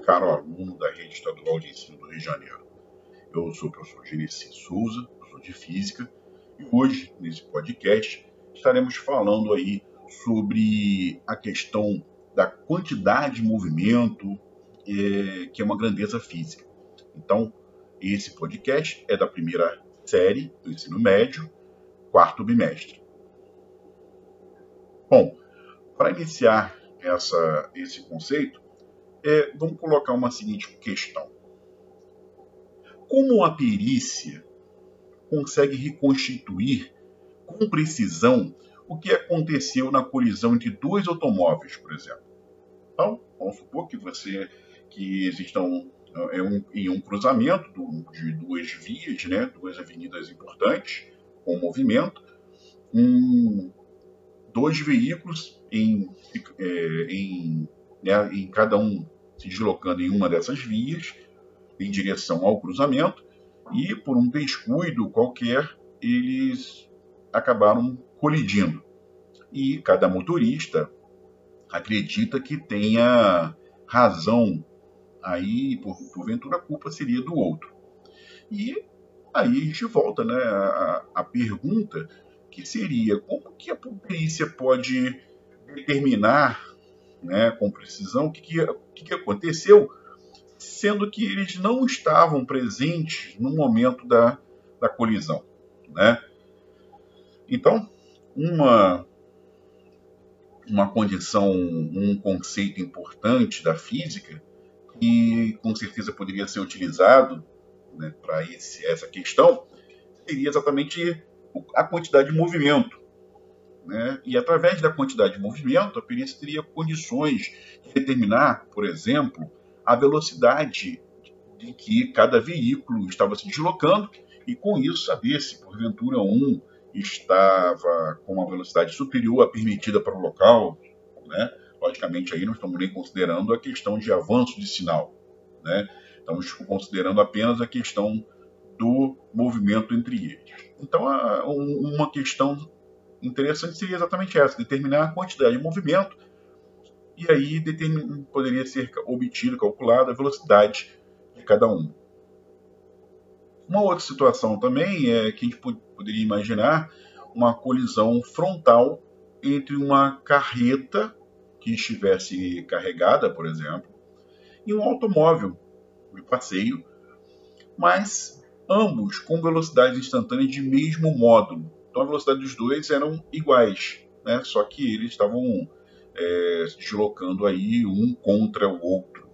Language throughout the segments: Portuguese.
caro aluno da Rede Estadual de Ensino do Rio de Janeiro. Eu sou o professor Genesi Souza, professor de Física, e hoje, nesse podcast, estaremos falando aí sobre a questão da quantidade de movimento, é, que é uma grandeza física. Então, esse podcast é da primeira série do ensino médio, quarto bimestre. Bom, para iniciar essa, esse conceito, é, vamos colocar uma seguinte questão. Como a perícia consegue reconstituir com precisão o que aconteceu na colisão entre dois automóveis, por exemplo? Então, vamos supor que você que existam é um, em um cruzamento de duas vias, né, duas avenidas importantes com movimento, um, dois veículos em, é, em, né, cada um se deslocando em uma dessas vias em direção ao cruzamento e por um descuido qualquer eles acabaram colidindo. E cada motorista acredita que tenha razão aí por, porventura a culpa seria do outro. E aí a gente volta né a, a pergunta que seria como que a polícia pode determinar né, com precisão o que, que, que, que aconteceu, sendo que eles não estavam presentes no momento da, da colisão. Né? Então, uma, uma condição, um conceito importante da física, que com certeza poderia ser utilizado né, para essa questão, seria exatamente a quantidade de movimento. Né? E através da quantidade de movimento, a perícia teria condições de determinar, por exemplo, a velocidade de que cada veículo estava se deslocando e com isso saber se porventura um estava com uma velocidade superior à permitida para o local, né? Logicamente aí não estamos nem considerando a questão de avanço de sinal, né? Estamos considerando apenas a questão do movimento entre eles. Então, uma questão interessante seria exatamente essa: determinar a quantidade de movimento e aí poderia ser obtido, calculada a velocidade de cada um. Uma outra situação também é que a gente poderia imaginar uma colisão frontal entre uma carreta que estivesse carregada, por exemplo, e um automóvel de passeio, mas ambos com velocidades instantâneas de mesmo módulo. Então a velocidade dos dois eram iguais, né? só que eles estavam é, deslocando aí um contra o outro,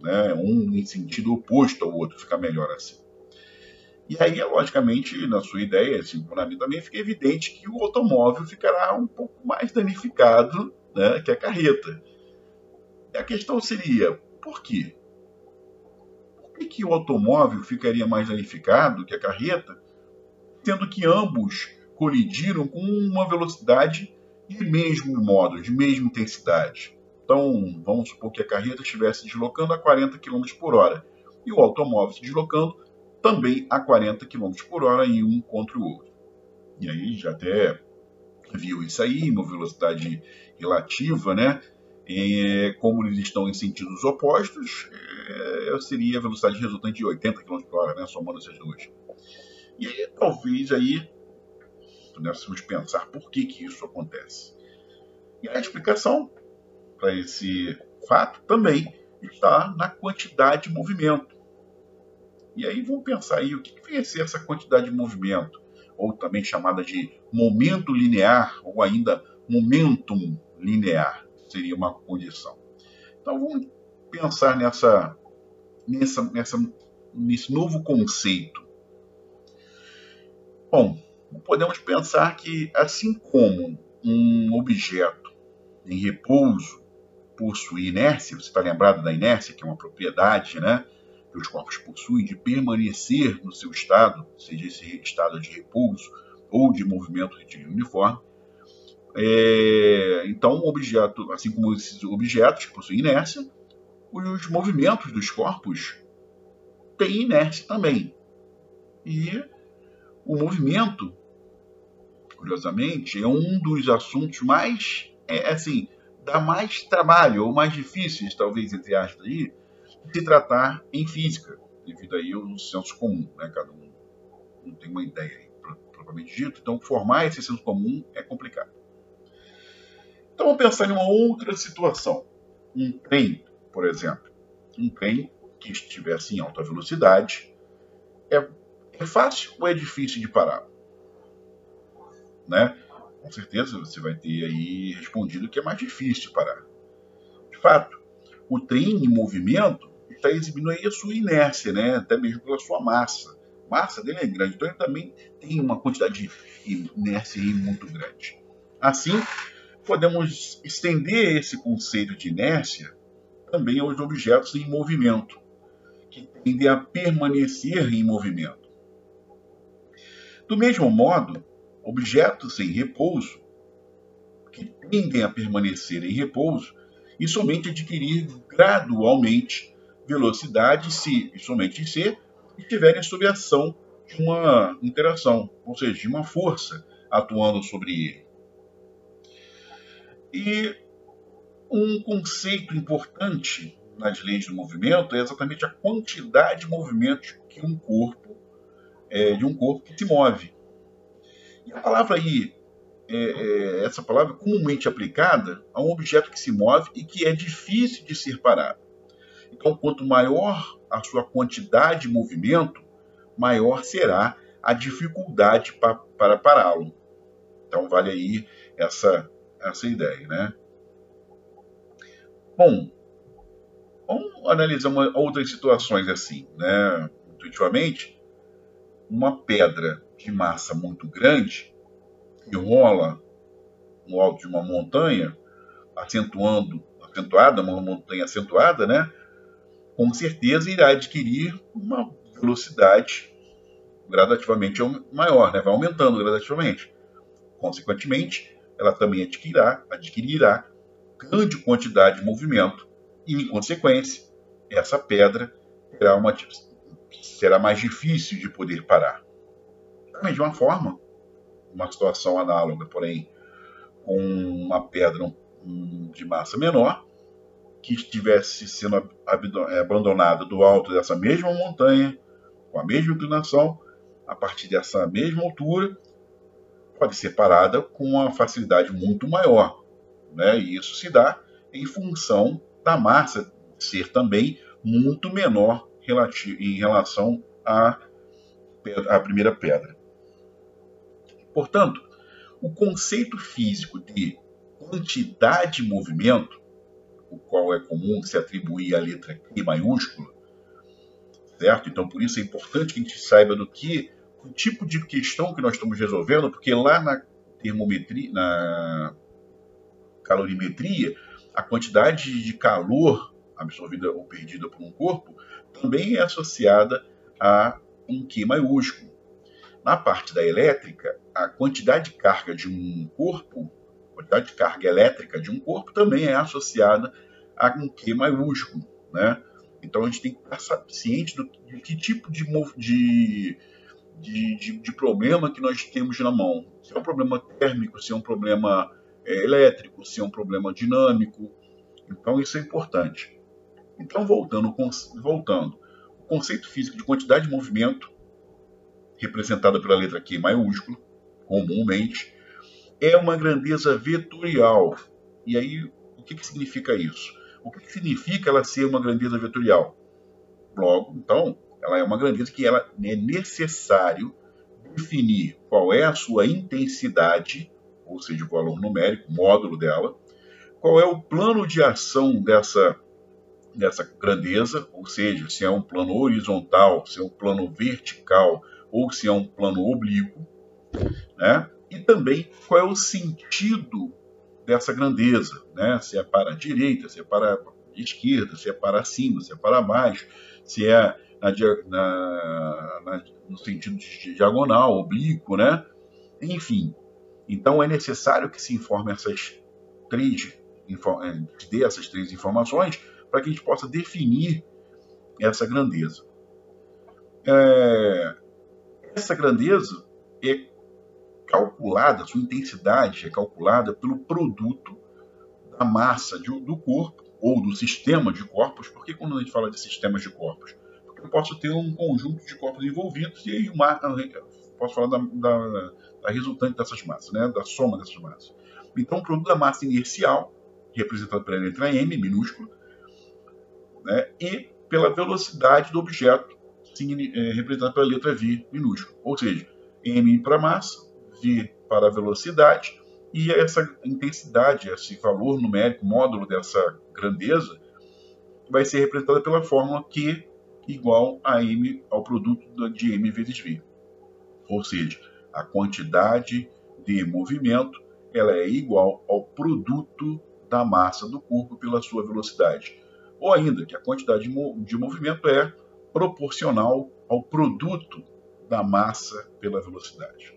né? um em sentido oposto ao outro, fica melhor assim. E aí, logicamente, na sua ideia, assim, para mim também fica evidente que o automóvel ficará um pouco mais danificado né, que a carreta. E a questão seria, por quê? Por que, que o automóvel ficaria mais danificado que a carreta, sendo que ambos colidiram com uma velocidade de mesmo modo, de mesma intensidade. Então, vamos supor que a carreta estivesse deslocando a 40 km por hora e o automóvel se deslocando também a 40 km por hora em um contra o outro. E aí já até viu isso aí, uma velocidade relativa, né? E, como eles estão em sentidos opostos, é, seria a velocidade resultante de 80 km por hora, né? Somando essas duas. E aí, talvez aí pudéssemos pensar por que, que isso acontece. E a explicação para esse fato também está na quantidade de movimento. E aí vamos pensar aí o que, que ser essa quantidade de movimento, ou também chamada de momento linear, ou ainda momentum linear, seria uma condição. Então vamos pensar nessa, nessa, nessa, nesse novo conceito. Bom, podemos pensar que, assim como um objeto em repouso possui inércia, você está lembrado da inércia, que é uma propriedade né, que os corpos possuem de permanecer no seu estado, seja esse estado de repouso ou de movimento retilíneo uniforme. É, então, um objeto, assim como esses objetos que possuem inércia, os movimentos dos corpos têm inércia também. E o movimento, curiosamente, é um dos assuntos mais, é, assim, dá mais trabalho, ou mais difíceis, talvez, entre aspas, aí, se tratar em física, devido aí ao senso comum, né? Cada um não tem uma ideia propriamente dito, então formar esse senso comum é complicado. Então vamos pensar em uma outra situação. Um trem, por exemplo. Um trem que estivesse em alta velocidade. É, é fácil ou é difícil de parar? Né? Com certeza você vai ter aí respondido que é mais difícil parar. De fato, o trem em movimento está exibindo aí a sua inércia, né? até mesmo pela sua massa. A massa dele é grande, então ele também tem uma quantidade de inércia muito grande. Assim, podemos estender esse conceito de inércia também aos objetos em movimento, que tendem a permanecer em movimento. Do mesmo modo, objetos em repouso, que tendem a permanecer em repouso e somente adquirir gradualmente velocidade se, e somente se estiverem sob ação de uma interação, ou seja, de uma força atuando sobre ele. E um conceito importante nas leis do movimento é exatamente a quantidade de movimentos que um corpo é, de um corpo que se move. E a palavra aí, é, é, essa palavra comumente aplicada a um objeto que se move e que é difícil de ser parado. Então, quanto maior a sua quantidade de movimento, maior será a dificuldade pa, para pará-lo. Então, vale aí essa, essa ideia, né? Bom, vamos analisar uma, outras situações assim, né? Intuitivamente, uma pedra de massa muito grande que rola no alto de uma montanha, acentuando, acentuada, uma montanha acentuada, né? Com certeza irá adquirir uma velocidade gradativamente maior, né? vai aumentando gradativamente. Consequentemente, ela também adquirirá, adquirirá grande quantidade de movimento e, em consequência, essa pedra terá uma, será mais difícil de poder parar. Da mesma forma, uma situação análoga, porém, com uma pedra de massa menor, que estivesse sendo é, abandonada do alto dessa mesma montanha, com a mesma inclinação, a partir dessa mesma altura, pode ser parada com uma facilidade muito maior. Né? E isso se dá em função da massa ser também muito menor em relação à, à primeira pedra. Portanto, o conceito físico de quantidade de movimento, o qual é comum se atribuir à letra Q maiúscula, certo? Então, por isso é importante que a gente saiba do que o tipo de questão que nós estamos resolvendo, porque lá na termometria, na calorimetria, a quantidade de calor absorvida ou perdida por um corpo também é associada a um Q maiúsculo. Na parte da elétrica, a quantidade de carga de um corpo, a quantidade de carga elétrica de um corpo também é associada a um Q maiúsculo, né? Então a gente tem que estar ciente do, de que tipo de, de, de, de, problema que nós temos na mão. Se é um problema térmico, se é um problema é, elétrico, se é um problema dinâmico. Então isso é importante. Então voltando, voltando, o conceito físico de quantidade de movimento, representada pela letra Q maiúsculo, comumente, é uma grandeza vetorial. E aí, o que, que significa isso? O que, que significa ela ser uma grandeza vetorial? Logo, então, ela é uma grandeza que ela é necessário definir qual é a sua intensidade, ou seja, o valor numérico, módulo dela, qual é o plano de ação dessa, dessa grandeza, ou seja, se é um plano horizontal, se é um plano vertical ou se é um plano oblíquo, né? e também qual é o sentido dessa grandeza, né? se é para a direita, se é para a esquerda, se é para cima, se é para baixo, se é na, na, na, no sentido de diagonal, oblíquo, né? Enfim, então é necessário que se informe essas três, é, dê essas três informações para que a gente possa definir essa grandeza. É, essa grandeza é calculada, sua intensidade é calculada pelo produto da massa de, do corpo ou do sistema de corpos. Porque quando a gente fala de sistemas de corpos? Porque eu posso ter um conjunto de corpos envolvidos e aí uma, posso falar da, da, da resultante dessas massas, né? da soma dessas massas. Então, o produto da massa inercial, representado pela letra M, minúsculo, né? e pela velocidade do objeto, é, representado pela letra V, minúsculo. Ou seja, M para massa, V para velocidade, e essa intensidade, esse valor numérico, módulo dessa grandeza, vai ser representada pela fórmula Q igual a M ao produto de M vezes V. Ou seja, a quantidade de movimento ela é igual ao produto da massa do corpo pela sua velocidade. Ou ainda que a quantidade de movimento é proporcional ao produto da massa pela velocidade.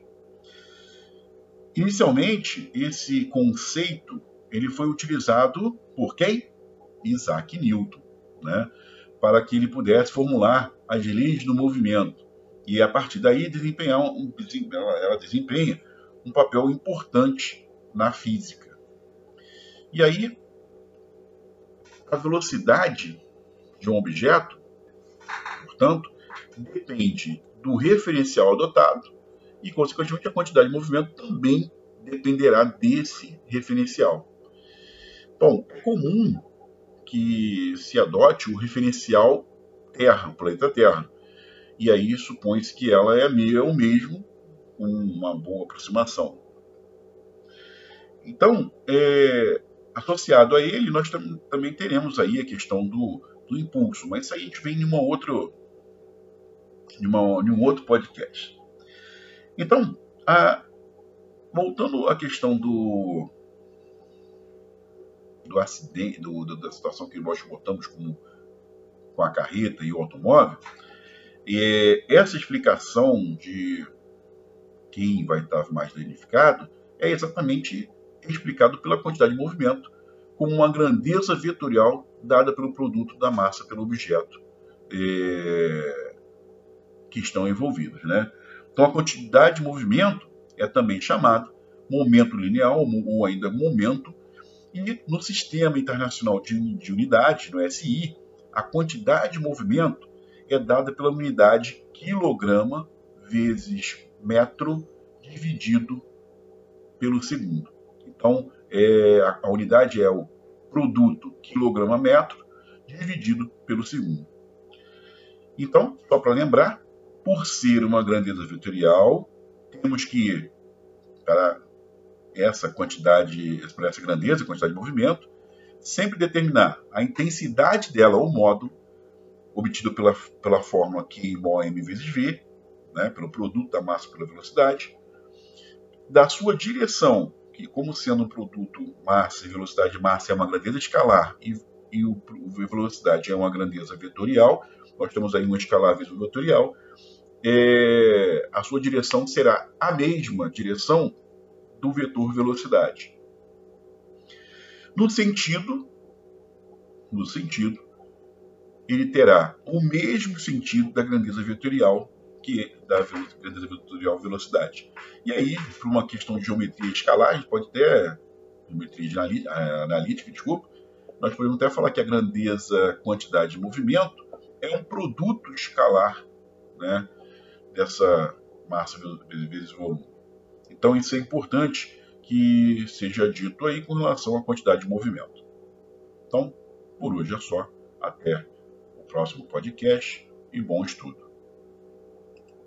Inicialmente, esse conceito ele foi utilizado por quem? Isaac Newton, né? para que ele pudesse formular as leis do movimento e a partir daí desempenhar um, ela desempenha um papel importante na física. E aí a velocidade de um objeto, portanto, depende do referencial adotado e, consequentemente, a quantidade de movimento também dependerá desse referencial. Bom, é comum que se adote o referencial Terra, o planeta Terra. E aí supõe-se que ela é o mesmo, uma boa aproximação. Então, é, associado a ele, nós tam também teremos aí a questão do, do impulso, mas isso aí a gente vem em uma outra, em, uma, em um outro podcast. Então, a, voltando à questão do, do acidente, do, do, da situação que nós botamos com, com a carreta e o automóvel, é, essa explicação de quem vai estar mais danificado é exatamente explicado pela quantidade de movimento como uma grandeza vetorial dada pelo produto da massa pelo objeto é, que estão envolvidos. Né? Então, a quantidade de movimento é também chamada momento linear ou ainda momento. E no Sistema Internacional de, de Unidades, no SI, a quantidade de movimento é dada pela unidade quilograma vezes metro dividido pelo segundo. Então, é, a, unidade é o produto quilograma metro dividido pelo segundo. Então, só para lembrar, por ser uma grandeza vetorial, temos que, para essa quantidade, para essa grandeza, quantidade de movimento, sempre determinar a intensidade dela ou modo obtido pela, pela fórmula Q igual a m vezes v, né, pelo produto da massa pela velocidade, da sua direção que, como sendo um produto massa e velocidade de massa é uma grandeza escalar e, e o, velocidade é uma grandeza vetorial, nós temos aí vezes uma vetorial, é, a sua direção será a mesma direção do vetor velocidade. No sentido, no sentido, ele terá o mesmo sentido da grandeza vetorial que da vetorial velocidade. E aí, por uma questão de geometria escalar, a gente pode até, geometria eh, analítica, desculpa, nós podemos até falar que a grandeza quantidade de movimento é um produto escalar né, dessa massa vezes volume. Então isso é importante que seja dito aí com relação à quantidade de movimento. Então, por hoje é só. Até o próximo podcast e bom estudo.